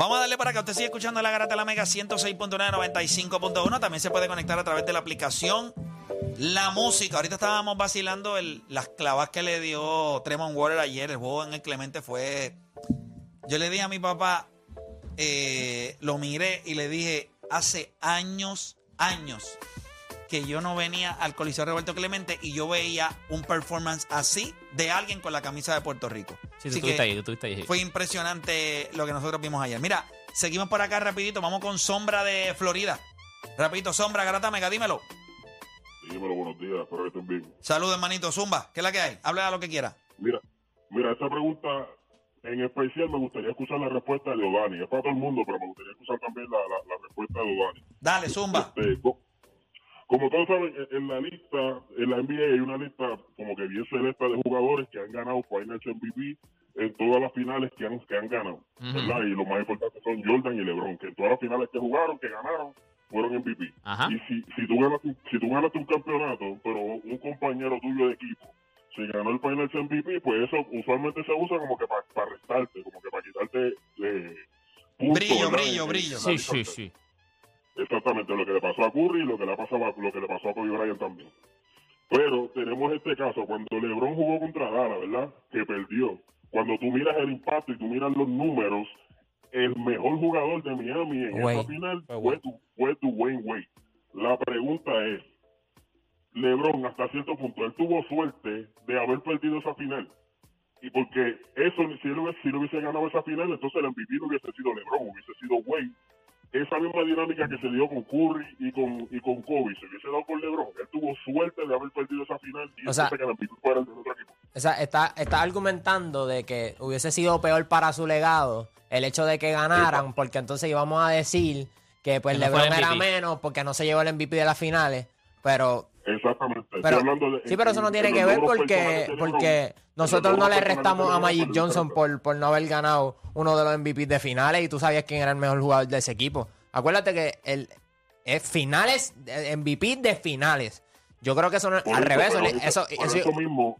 Vamos a darle para que usted siga escuchando la Garata de la Mega 106.995.1. También se puede conectar a través de la aplicación La Música. Ahorita estábamos vacilando las clavas que le dio Tremont Water ayer. El juego en el Clemente fue. Yo le dije a mi papá, eh, lo miré y le dije, hace años, años que yo no venía al Coliseo Roberto Clemente y yo veía un performance así de alguien con la camisa de Puerto Rico. Sí, tú que ahí, tú ahí. Fue impresionante lo que nosotros vimos ayer. Mira, seguimos por acá rapidito, vamos con Sombra de Florida. Rapidito, Sombra, Garata Mega, dímelo. Dímelo, buenos días, espero que estén bien. Saludos, hermanito. Zumba, ¿qué es la que hay? Habla a lo que quiera. Mira, mira, esta pregunta en especial me gustaría escuchar la respuesta de Odani. Es para todo el mundo, pero me gustaría escuchar también la, la, la respuesta de Odani. Dale, Zumba. Este, como todos saben, en- en la lista, en la NBA hay una lista como que bien selecta de jugadores que han ganado Finals MVP en todas las finales que han, que han ganado, ¿verdad? Y lo más importante son Jordan y LeBron, que en todas las finales que jugaron, que ganaron, fueron MVP. Ajá. Y si, si, tú ganas, si tú ganas un campeonato, pero un compañero tuyo de equipo se ganó el Finals MVP, pues eso usualmente se usa como que para restarte, como que para quitarte eh, puntos, Brillo, ¿verdad? brillo, En- brillo. Sí, sí, sí. Exactamente, lo que le pasó a Curry y lo que le pasó a, lo que le pasó a Kobe Bryant también. Pero tenemos este caso, cuando LeBron jugó contra Dallas, ¿verdad? Que perdió. Cuando tú miras el impacto y tú miras los números, el mejor jugador de Miami en esa final Fue tu, fue tu Wayne Wade. La pregunta es, LeBron hasta cierto punto, él tuvo suerte de haber perdido esa final. Y porque eso, si él, hubiese, si él hubiese ganado esa final, entonces el MVP no hubiese sido LeBron, hubiese sido Wade esa misma dinámica que se dio con Curry y con, y con Kobe se hubiese dado con LeBron. Él tuvo suerte de haber perdido esa final y O sea- que el otro equipo. O sea, está, está argumentando de que hubiese sido peor para su legado el hecho de que ganaran, porque entonces íbamos a decir que pues Que no fue LeBron era menos porque no se llevó el MVP de las finales, pero Exactamente. Estoy pero hablando de- sí, pero eso no en- tiene en que ver porque porque nosotros no le restamos a Magic Johnson por, por no haber ganado uno de los MVP de finales y tú sabías quién era el mejor jugador de ese equipo. Acuérdate que el es finales eh, MVP de finales. Yo creo que eso no, al eso, revés, pero eso, eso- eso- mismo.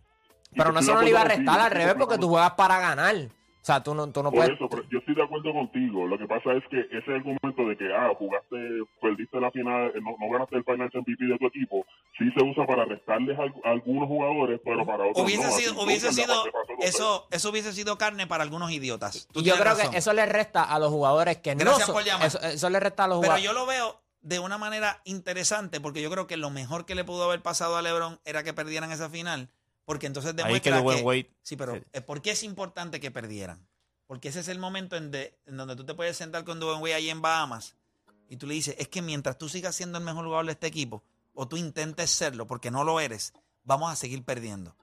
pero no eso no le iba a restar al revés porque tú juegas para ganar. O sea, tú no, tú no Por puedes. eso, pero yo estoy de acuerdo contigo. Lo que pasa es que ese argumento de que, ah, jugaste, perdiste la final, eh, no, no ganaste el Final MVP de tu equipo, sí se usa para restarles a, a algunos jugadores, pero para otros Hubiese no. sido, hubiese sido, eso, eso hubiese sido carne para algunos idiotas. Tú yo creo razón. que eso le resta a los jugadores que no Gracias son- por llamar. Eso, eso le resta a los Pero jugadores. yo lo veo de una manera interesante porque yo creo que lo mejor que le pudo haber pasado a LeBron era que perdieran esa final, porque entonces Ahí demuestra quedó buen que sí, pero Sí. eh, ¿por qué es importante que perdieran? Porque ese es el momento en, de- en donde tú te puedes sentar con Dwayne Wade ahí en Bahamas y tú le dices, es que mientras tú sigas siendo el mejor jugador de este equipo o tú intentes serlo porque no lo eres, vamos a seguir perdiendo.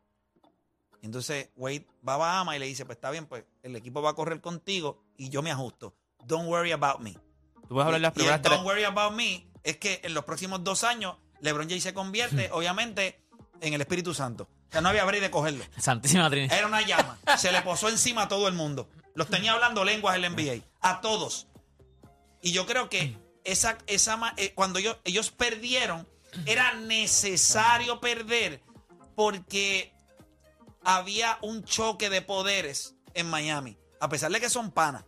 Entonces Wade va a Bahamas y le dice, pues está bien, pues el equipo va a correr contigo y yo me ajusto. Don't worry about me. Tú puedes hablar las Y el primeras tres. Don't worry about me es que en los próximos dos años LeBron James se convierte, obviamente, en el Espíritu Santo. O sea, no había break de cogerlo. Santísima Trinidad. Era una llama. Se le posó encima a todo el mundo. Los tenía hablando lenguas el NBA. A todos. Y yo creo que esa, esa eh, cuando ellos, ellos perdieron, era necesario perder porque había un choque de poderes en Miami. A pesar de que son panas.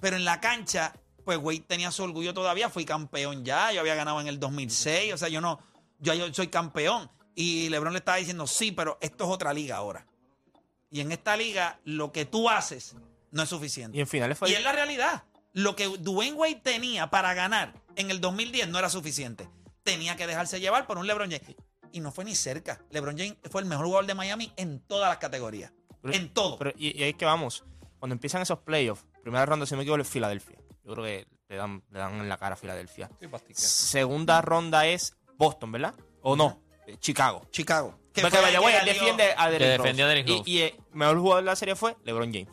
Pero en la cancha, pues Wade tenía su orgullo todavía. Fui campeón ya. Yo había ganado en el 2006. O sea, yo no. Yo, yo soy campeón. Y LeBron le estaba diciendo, sí, pero esto es otra liga ahora. Y en esta liga, lo que tú haces no es suficiente. Y en finales fue. Y es la realidad. Lo que Dwayne Wade tenía para ganar en el 2010 no era suficiente. Tenía que dejarse llevar por un LeBron James. Y no fue ni cerca. LeBron James fue el mejor jugador de Miami en todas las categorías. Pero- en todo. Pero, y, y ahí es que vamos. Cuando empiezan esos playoffs, primera ronda, si no me equivoco, es Filadelfia. Yo creo que le dan, le dan en la cara a Filadelfia. Segunda ronda es Boston, ¿verdad? ¿O no? Eh, Chicago. Chicago. Que Porque él defiende a Derrick Rose. defendió a Derrick Y- Rose. Y, el mejor jugador de la serie fue LeBron James.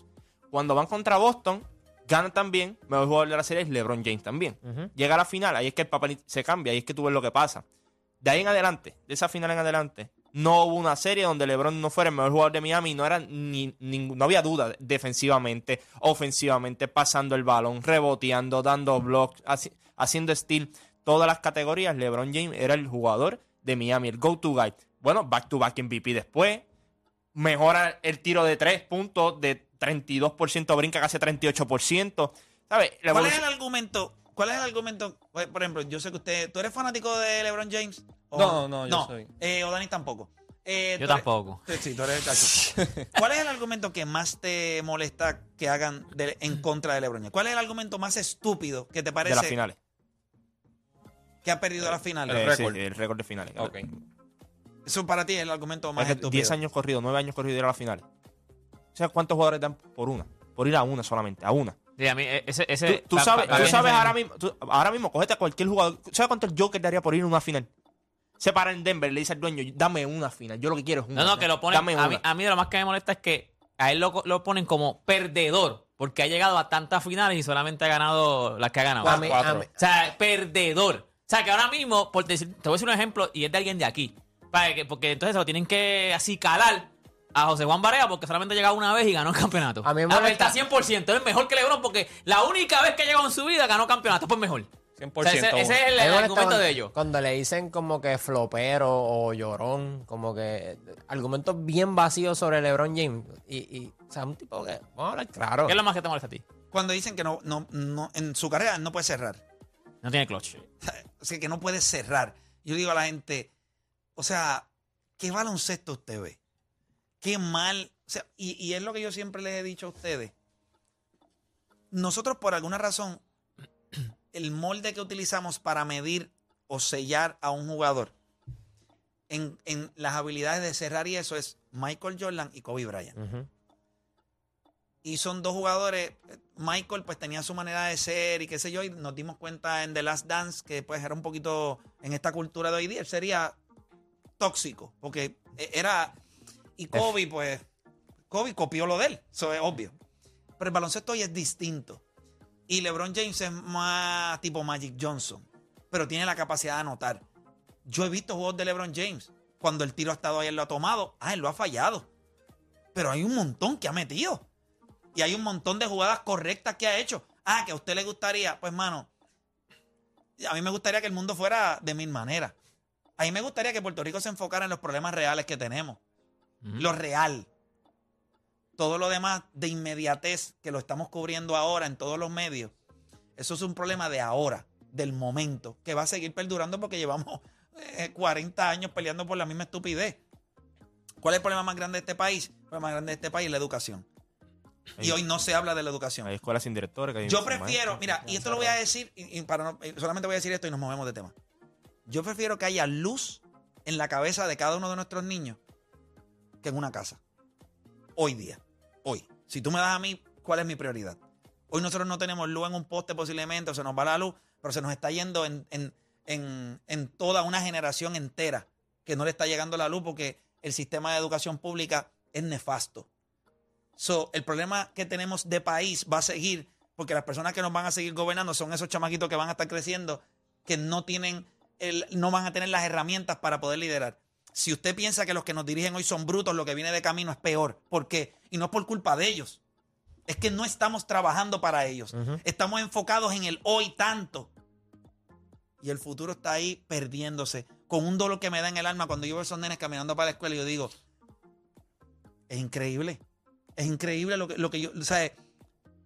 Cuando van contra Boston, ganan también. Mejor jugador de la serie es LeBron James también. Llega a la final, ahí es que el papel se cambia, ahí es que tú ves lo que pasa. De ahí en adelante, de esa final en adelante, no hubo una serie donde LeBron no fuera el mejor jugador de Miami no era ni, ni- no había duda defensivamente, ofensivamente, pasando el balón, reboteando, dando blocks, haci- haciendo steal, todas las categorías. LeBron James era el jugador de Miami, el go-to guy. Bueno, back to back MVP después, mejora el tiro de tres puntos de 32%, brinca casi a 38%. ¿Sabes? ¿Cuál es el argumento? ¿Cuál es el argumento? Por ejemplo, yo sé que usted. ¿Tú eres fanático de LeBron James? ¿O No, no, yo soy- Eh, o Dani tampoco. Eh, Yo eres- tampoco. Sí, tú eres el cacho. ¿Cuál es el argumento que más te molesta que hagan de- en contra de LeBron James? ¿Cuál es el argumento más estúpido que te de parece las finales. Que ha perdido las finales? Eh, récord. sí, el récord de finales. Ok. Eso para ti es el argumento más Es que estúpido. 10 años corridos, 9 años corridos de ir a las finales. O sea, ¿cuántos jugadores dan por una? Por ir a una solamente, a una. Sí, a mí, eh, ese, ese, Tú, sabes, tú sabes ahora mismo, tú- ahora mismo, cógete a cualquier jugador. ¿Sabes cuánto el Joker daría por ir a una final? Se para en Denver, le dice al dueño, dame una final. Yo lo que quiero es una. No, no, que lo ponen. Dame A mí, a mí lo más que me molesta es que a él lo, lo ponen como perdedor, porque ha llegado a tantas finales y solamente ha ganado las que ha ganado. A mí- a Cuatro. mí- O sea, perdedor. O sea, que ahora mismo, por decir, te voy a decir un ejemplo y es de alguien de aquí. Para que, porque entonces se lo tienen que así calar a José Juan Barea porque solamente ha llegado una vez y ganó el campeonato. A mí me molesta- está 100%. Es mejor que LeBron porque la única vez que ha llegado en su vida ganó campeonato. Pues mejor. 100%. O sea, ese, ese es el, A argumento cuando- de ellos. Cuando le dicen como que flopero o llorón, como que argumentos bien vacíos sobre LeBron James. Y, y, o sea, un tipo que, vamos a hablar claro. ¿Qué es lo más que te molesta a ti? Cuando dicen que no, no, no, en su carrera no puede cerrar. No tiene clutch. O sea, que no puede cerrar. Yo digo a la gente, o sea, ¿qué baloncesto usted ve? Qué mal. O sea, y, y es lo que yo siempre les he dicho a ustedes. Nosotros, por alguna razón, el molde que utilizamos para medir o sellar a un jugador en, en las habilidades de cerrar y eso es Michael Jordan y Kobe Bryant. Y son dos jugadores. Michael, pues tenía su manera de ser y qué sé yo. Y nos dimos cuenta en The Last Dance que, pues, era un poquito en esta cultura de hoy día. Él sería tóxico. Porque e- era. Y Kobe, pues. Kobe copió lo de él. Eso es obvio. Pero el baloncesto hoy es distinto. Y LeBron James es más tipo Magic Johnson. Pero tiene la capacidad de anotar. Yo he visto juegos de LeBron James. Cuando el tiro ha estado ahí, él lo ha tomado. Ah, él lo ha fallado. Pero hay un montón que ha metido. Y hay un montón de jugadas correctas que ha hecho. Ah, que a usted le gustaría. Pues, mano, a mí me gustaría que el mundo fuera de mil maneras. A mí me gustaría que Puerto Rico se enfocara en los problemas reales que tenemos. Lo real. Todo lo demás de inmediatez que lo estamos cubriendo ahora en todos los medios. Eso es un problema de ahora, del momento, que va a seguir perdurando porque llevamos eh, 40 años peleando por la misma estupidez. ¿Cuál es el problema más grande de este país? El problema más grande de este país es la educación. Y hoy no se habla de la educación. Hay escuelas sin directores. que hay Yo prefiero, maestros. mira, y esto lo voy a decir, y, y para no- eh, solamente voy a decir esto y nos movemos de tema. Yo prefiero que haya luz en la cabeza de cada uno de nuestros niños que en una casa. Hoy día. Hoy. Si tú me das a mí, ¿cuál es mi prioridad? Hoy nosotros no tenemos luz en un poste posiblemente, o se nos va la luz, pero se nos está yendo en, en- en- en toda una generación entera que no le está llegando la luz porque el sistema de educación pública es nefasto. So, el problema que tenemos de país va a seguir porque las personas que nos van a seguir gobernando son esos chamaquitos que van a estar creciendo que no tienen el, no van a tener las herramientas para poder liderar. Si usted piensa que los que nos dirigen hoy son brutos, lo que viene de camino es peor. ¿Por qué? Y no es por culpa de ellos. Es que no estamos trabajando para ellos. Estamos enfocados en el hoy tanto. Y el futuro está ahí perdiéndose. Con un dolor que me da en el alma cuando yo veo a esos nenes caminando para la escuela y yo digo, es increíble. Es increíble lo que, lo que yo, o sea,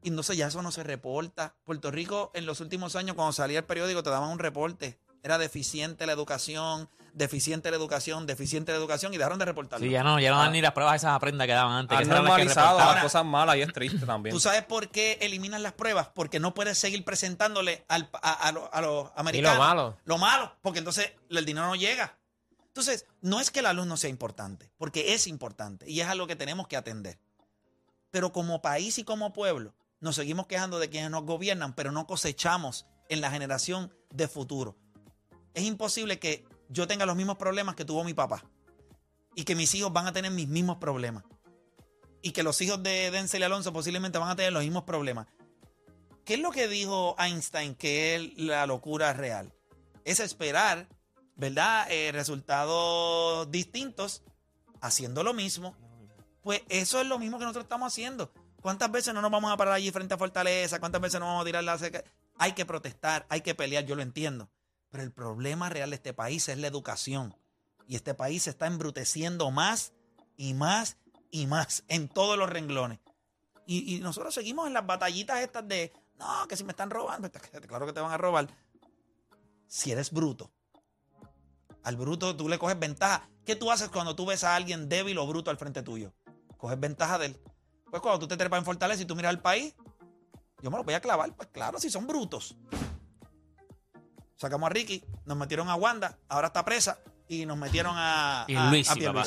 y no sé, ya eso no se reporta. Puerto Rico en los últimos años, cuando salía el periódico, te daban un reporte. Era deficiente la educación, deficiente la educación, deficiente la educación, y dejaron de reportarlo. Sí, ya no, ya no dan ni las pruebas esas aprendas que daban antes. Han que normalizado las cosas malas y es triste también. ¿Tú sabes por qué eliminan las pruebas? Porque no puedes seguir presentándole al- a, a lo- a los americanos. malo. Lo malo, porque entonces el dinero no llega. Entonces, no es que la luz no sea importante, porque es importante y es algo que tenemos que atender. Pero como país y como pueblo, nos seguimos quejando de quienes nos gobiernan, pero no cosechamos en la generación de futuro. Es imposible que yo tenga los mismos problemas que tuvo mi papá y que mis hijos van a tener mis mismos problemas y que los hijos de Denzel Alonso posiblemente van a tener los mismos problemas. ¿Qué es lo que dijo Einstein que es la locura real? Es esperar, ¿verdad? Eh, resultados distintos haciendo lo mismo. Pues eso es lo mismo que nosotros estamos haciendo. ¿Cuántas veces no nos vamos a parar allí frente a Fortaleza? ¿Cuántas veces no vamos a tirar la seca? Hay que protestar, hay que pelear, yo lo entiendo. Pero el problema real de este país es la educación. Y este país se está embruteciendo más y más y más en todos los renglones. Y, y nosotros seguimos en las batallitas estas de, No, que si me están robando. Claro que te van a robar. Si eres bruto. Al bruto tú le coges ventaja. ¿Qué tú haces cuando tú ves a alguien débil o bruto al frente tuyo? Coges ventaja de él. Pues cuando tú te trepas en Fortaleza y tú miras al país, yo me lo voy a clavar. Pues claro, si son brutos. Sacamos a Ricky, nos metieron a Wanda, ahora está presa, y nos metieron a, Y a- a papá.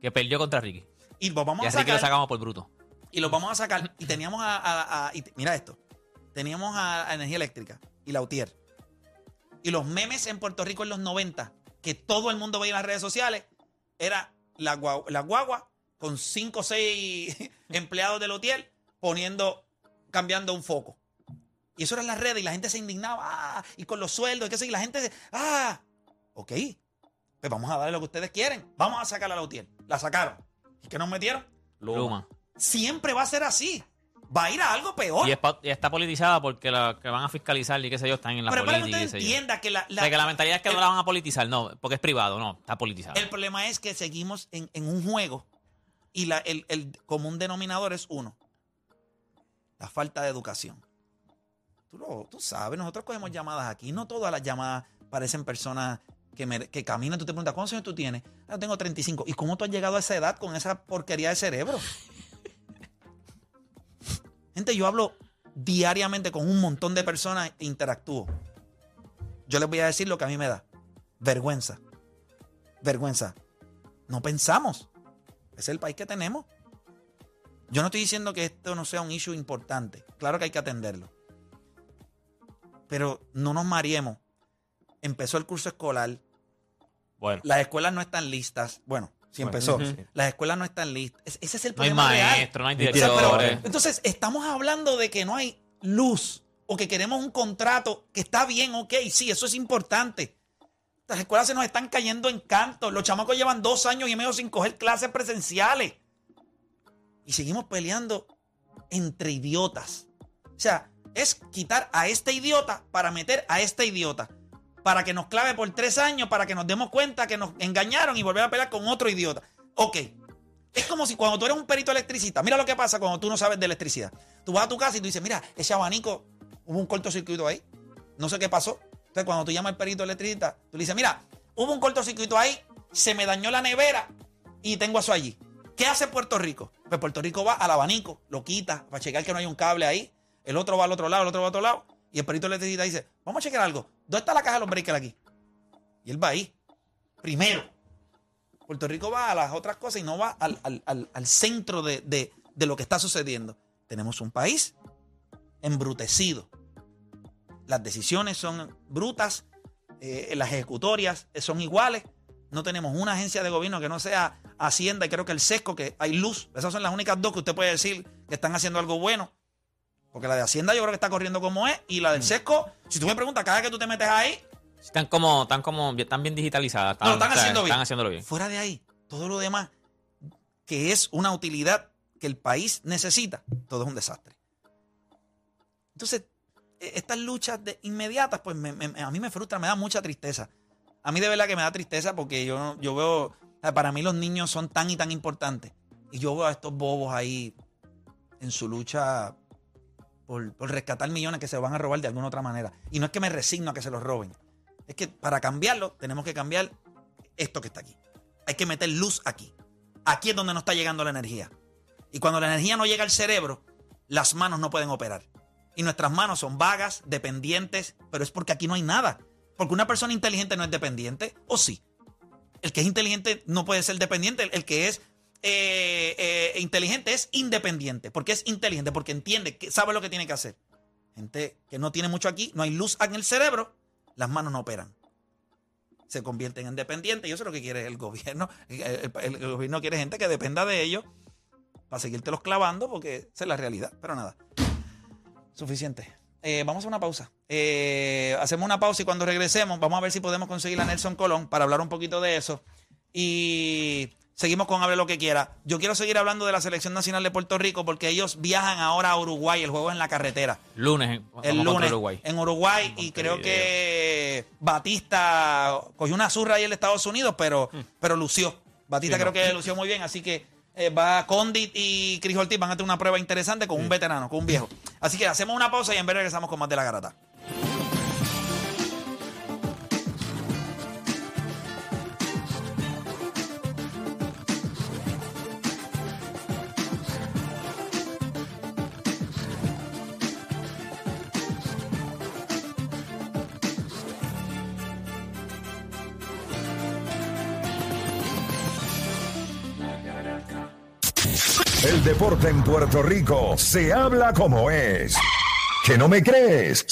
Que perdió contra Ricky. Y los vamos Y a así que lo sacar. sacamos por bruto. Y los vamos a sacar. Y teníamos a. a- a- y te- mira esto. Teníamos a, a Energía Eléctrica y la UTIER. Y los memes en Puerto Rico en los 90, que todo el mundo veía en las redes sociales, era la, guagua, la guagua con 5 o 6 empleados del UTIER poniendo, cambiando un foco. Y eso era en las redes y la gente se indignaba. ah, y con los sueldos, y qué sé yo, y la gente. Ah, ok. Pues vamos a darle lo que ustedes quieren. Vamos a sacar a la UTIER. La sacaron. ¿Y qué nos metieron? Luma. siempre va a ser así. Va a ir a algo peor. Y, es pa- y está politizada porque la que van a fiscalizar y qué sé yo están en la Pero para que política. usted qué sé yo. entienda que la, O sea, que la mentalidad es que el, no la van a politizar, no, porque es privado, no, está politizado. el problema es que seguimos en, en un juego y la, el, el común denominador es uno. La falta de educación. Tú, lo- tú sabes, nosotros cogemos llamadas aquí. No todas las llamadas parecen personas que, mere- que caminan. Tú te preguntas, ¿cuántos años tú tienes? Ah, yo tengo 35. ¿Y cómo tú has llegado a esa edad con esa porquería de cerebro? Gente, yo hablo diariamente con un montón de personas e interactúo. Yo les voy a decir lo que a mí me da. Vergüenza. Vergüenza. No pensamos. Es el país que tenemos. Yo no estoy diciendo que esto no sea un issue importante. Claro que hay que atenderlo. Pero no nos mariemos. Empezó el curso escolar. Bueno, Las escuelas no están listas. Bueno, sí Bueno, empezó. Las escuelas no están listas. Es- Ese es el no hay problema real. maestro, no hay O sea, pero, directores. entonces, estamos hablando de que no hay luz o que queremos un contrato que está bien, ok, sí, eso es importante. Las escuelas se nos están cayendo en canto. Los chamacos llevan dos años y medio sin coger clases presenciales. Y seguimos peleando entre idiotas. O sea, es quitar a este idiota para meter a este idiota. Para que nos clave por tres años, para que nos demos cuenta que nos engañaron y volver a pelear con otro idiota. Ok, es como si cuando tú eres un perito electricista, mira lo que pasa cuando tú no sabes de electricidad. Tú vas a tu casa y tú dices, mira, ese abanico, hubo un cortocircuito ahí. No sé qué pasó. Entonces, cuando tú llamas al perito electricista, tú le dices, mira, hubo un cortocircuito ahí, se me dañó la nevera y tengo eso allí. ¿Qué hace Puerto Rico? Pues Puerto Rico va al abanico, lo quita para checar que no hay un cable ahí. El otro va al otro lado, el otro va al otro lado. Y el perito electricista dice, vamos a checar algo. ¿Dónde está la caja de los breakers aquí? Y él va ahí. Primero. Puerto Rico va a las otras cosas y no va al, al- al- al centro de, de- de lo que está sucediendo. Tenemos un país embrutecido. Las decisiones son brutas, eh, las ejecutorias son iguales. No tenemos una agencia de gobierno que no sea Hacienda y creo que el SESCO, que hay luz. Esas son las únicas dos que usted puede decir que están haciendo algo bueno. Porque la de Hacienda yo creo que está corriendo como es. Y la del SESCO, si tú me preguntas, cada vez que tú te metes ahí, Están como, están como, están bien digitalizadas. No, están o sea, haciendo bien. Están haciéndolo bien. Fuera de ahí, todo lo demás, que es una utilidad que el país necesita, todo es un desastre. Entonces, estas luchas de inmediatas, pues me- a mí me frustra, me da mucha tristeza. A mí de verdad que me da tristeza porque yo, yo veo, para mí los niños son tan y tan importantes. Y yo veo a estos bobos ahí en su lucha por, por rescatar millones que se van a robar de alguna otra manera. Y no es que me resigno a que se los roben. Es que para cambiarlo tenemos que cambiar esto que está aquí. Hay que meter luz aquí. Aquí es donde no está llegando la energía. Y cuando la energía no llega al cerebro, las manos no pueden operar. Y nuestras manos son vagas, dependientes, pero es porque aquí no hay nada. Porque una persona inteligente no es dependiente, ¿o sí? El que es inteligente no puede ser dependiente. El, que es eh, eh, inteligente es independiente. Porque es inteligente, porque entiende, que sabe lo que tiene que hacer. Gente que no tiene mucho aquí, no hay luz en el cerebro, las manos no operan. Se convierten en dependientes. Y eso es lo que quiere el gobierno. El gobierno quiere gente que dependa de ellos para seguirte los clavando, porque esa es la realidad. Pero nada, suficiente. Eh, vamos a una pausa. Eh, hacemos una pausa y cuando regresemos, vamos a ver si podemos conseguir a Nelson Colón para hablar un poquito de eso. Y seguimos con Hable lo que quiera. Yo quiero seguir hablando de la Selección Nacional de Puerto Rico porque ellos viajan ahora a Uruguay. El juego es en la carretera. Lunes, El lunes Uruguay. en Uruguay y creo que Batista cogió una zurra ahí en Estados Unidos, pero, pero lució. Batista Sí, creo no. que lució muy bien, así que eh, va Condit y Cris Ortiz van a tener una prueba interesante con un veterano, con un viejo. Así que hacemos una pausa y en breve regresamos con más de la garata. El deporte en Puerto Rico se habla como es. ¿Que no me crees?